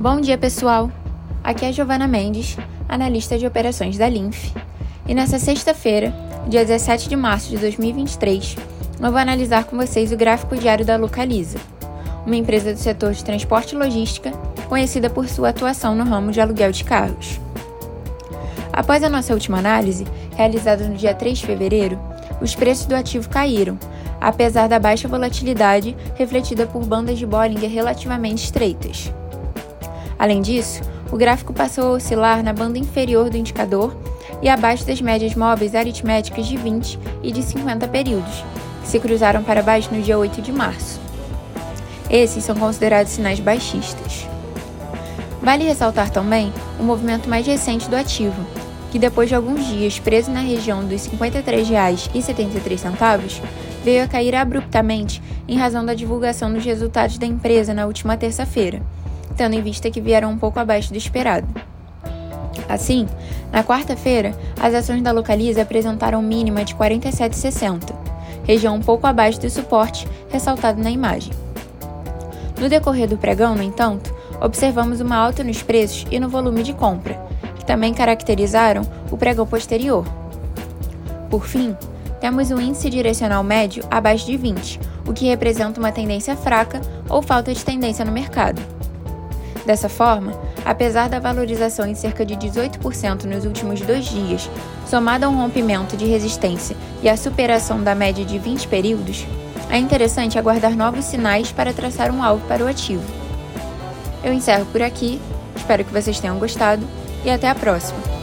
Bom dia, pessoal! Aqui é Giovana Mendes, analista de operações da Linf. E nessa sexta-feira, dia 17 de março de 2023, eu vou analisar com vocês o gráfico diário da Localiza, uma empresa do setor de transporte e logística conhecida por sua atuação no ramo de aluguel de carros. Após a nossa última análise, realizada no dia 3 de fevereiro, os preços do ativo caíram, apesar da baixa volatilidade refletida por bandas de Bollinger relativamente estreitas. Além disso, o gráfico passou a oscilar na banda inferior do indicador e abaixo das médias móveis aritméticas de 20 e de 50 períodos, que se cruzaram para baixo no dia 8 de março. Esses são considerados sinais baixistas. Vale ressaltar também o movimento mais recente do ativo, que depois de alguns dias preso na região dos R$ 53,73, veio a cair abruptamente em razão da divulgação dos resultados da empresa na última terça-feira, tendo em vista que vieram um pouco abaixo do esperado. Assim, na quarta-feira, as ações da Localiza apresentaram mínima de 47,60, região um pouco abaixo do suporte ressaltado na imagem. No decorrer do pregão, no entanto, observamos uma alta nos preços e no volume de compra, que também caracterizaram o pregão posterior. Por fim, temos o índice direcional médio abaixo de 20, o que representa uma tendência fraca ou falta de tendência no mercado. Dessa forma, apesar da valorização em cerca de 18% nos últimos dois dias, somada a um rompimento de resistência e a superação da média de 20 períodos, é interessante aguardar novos sinais para traçar um alvo para o ativo. Eu encerro por aqui, espero que vocês tenham gostado e até a próxima!